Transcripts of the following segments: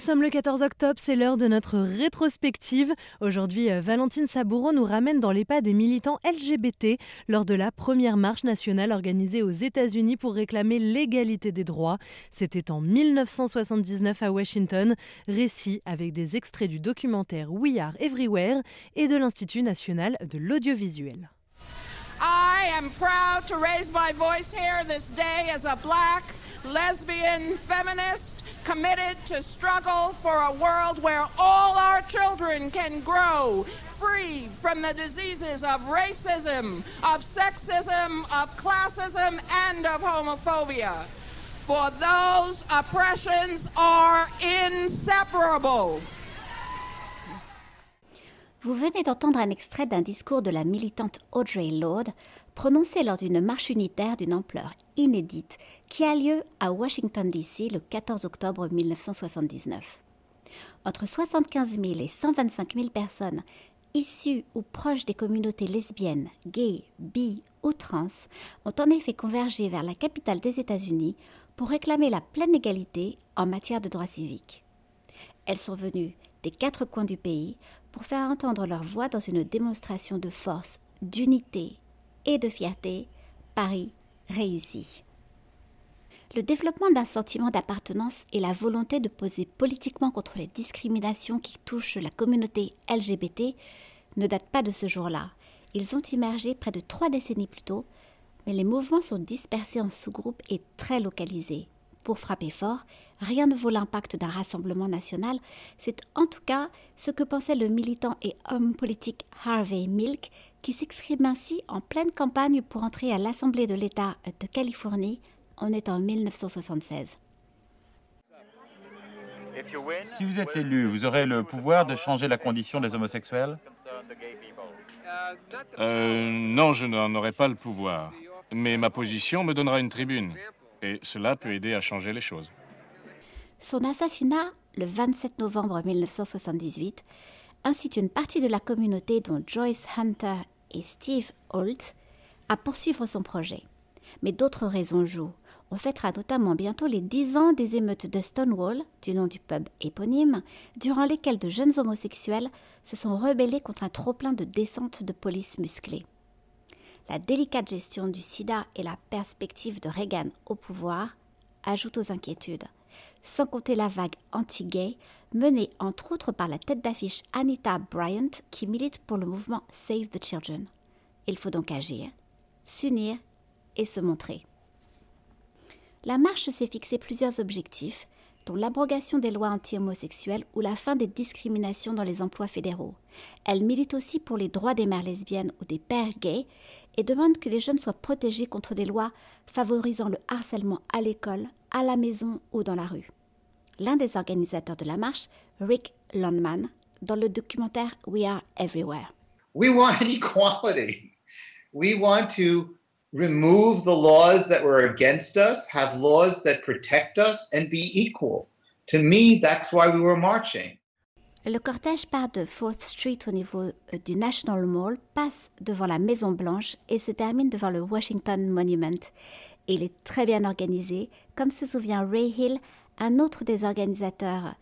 sommes le 14 octobre, c'est l'heure de notre rétrospective. Aujourd'hui, euh, Valentine Saboureau nous ramène dans les pas des militants LGBT lors de la première marche nationale organisée aux États-Unis pour réclamer l'égalité des droits. C'était en 1979 à Washington. Récit avec des extraits du documentaire We Are Everywhere et de l'Institut national de l'audiovisuel. I am proud to raise my voice here this day as a black, lesbian, feminist committed to struggle for a world where all our children can grow free from the diseases of racism, of sexism, of classism, and of homophobia. For those oppressions are inseparable. Vous venez d'entendre un extrait d'un discours de la militante Audrey Lorde prononcé lors d'une marche unitaire d'une ampleur inédite qui a lieu à Washington, D.C. le 14 octobre 1979. Entre 75 000 et 125 000 personnes issues ou proches des communautés lesbiennes, gays, bi ou trans ont en effet convergé vers la capitale des États-Unis pour réclamer la pleine égalité en matière de droits civiques. Elles sont venues des quatre coins du pays pour faire entendre leur voix dans une démonstration de force, d'unité et de fierté, Paris réussit. Le développement d'un sentiment d'appartenance et la volonté de poser politiquement contre les discriminations qui touchent la communauté LGBT ne datent pas de ce jour-là. Ils ont émergé près de trois décennies plus tôt, mais les mouvements sont dispersés en sous-groupes et très localisés. Pour frapper fort, rien ne vaut l'impact d'un rassemblement national. C'est en tout cas ce que pensait le militant et homme politique Harvey Milk, qui s'exprime ainsi en pleine campagne pour entrer à l'Assemblée de l'État de Californie. On est en 1976. Si vous êtes élu, vous aurez le pouvoir de changer la condition des homosexuels? Euh, Non, je n'en aurai pas le pouvoir. Mais ma position me donnera une tribune. Et cela peut aider à changer les choses. Son assassinat, le 27 novembre 1978, incite une partie de la communauté, dont Joyce Hunter et Steve Holt, à poursuivre son projet. Mais d'autres raisons jouent. On fêtera notamment bientôt les 10 ans des émeutes de Stonewall, du nom du pub éponyme, durant lesquelles de jeunes homosexuels se sont rebellés contre un trop-plein de descentes de police musclées. La délicate gestion du sida et la perspective de Reagan au pouvoir ajoutent aux inquiétudes, sans compter la vague anti-gay menée entre autres par la tête d'affiche Anita Bryant qui milite pour le mouvement Save the Children. Il faut donc agir, s'unir et se montrer. La marche s'est fixé plusieurs objectifs, dont l'abrogation des lois anti-homosexuelles ou la fin des discriminations dans les emplois fédéraux. Elle milite aussi pour les droits des mères lesbiennes ou des pères gays et demande que les jeunes soient protégés contre des lois favorisant le harcèlement à l'école, à la maison ou dans la rue. L'un des organisateurs de la marche, Rick Lundman, dans le documentaire We Are Everywhere. We want equality. We want to remove the laws that were against us, have laws that protect us, and be equal. To me, that's why we were marching. Le cortège part de 4th Street au niveau euh, du National Mall, passe devant la Maison Blanche et se termine devant le Washington Monument. Il est très bien organisé, comme se souvient Ray Hill, un autre des organisateurs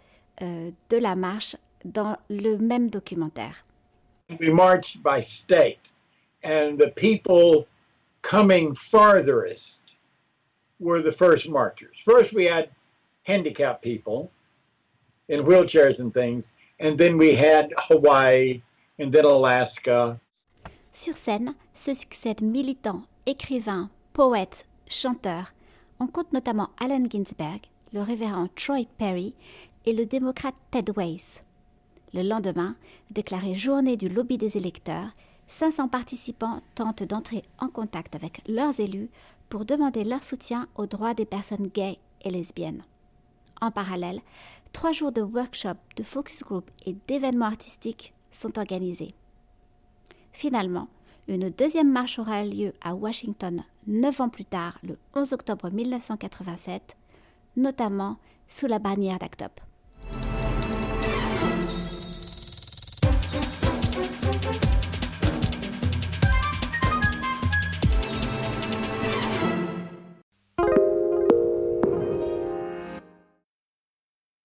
euh, de la marche, dans le même documentaire. We marched by state, and the people coming farthest were the first marchers. First, we had handicapped people in wheelchairs and things, and then we had Hawaii, and then Alaska. Sur scène se succèdent militants, écrivains, poètes, chanteurs. On compte notamment Allen Ginsberg, le révérend Troy Perry et le démocrate Ted Weiss. Le lendemain, déclaré journée du lobby des électeurs, 500 participants tentent d'entrer en contact avec leurs élus pour demander leur soutien aux droits des personnes gays et lesbiennes. En parallèle, trois jours de workshops, de focus group et d'événements artistiques sont organisés. Finalement, une deuxième marche aura lieu à Washington neuf ans plus tard, le 11 octobre 1987, notamment sous la bannière d'ACT UP.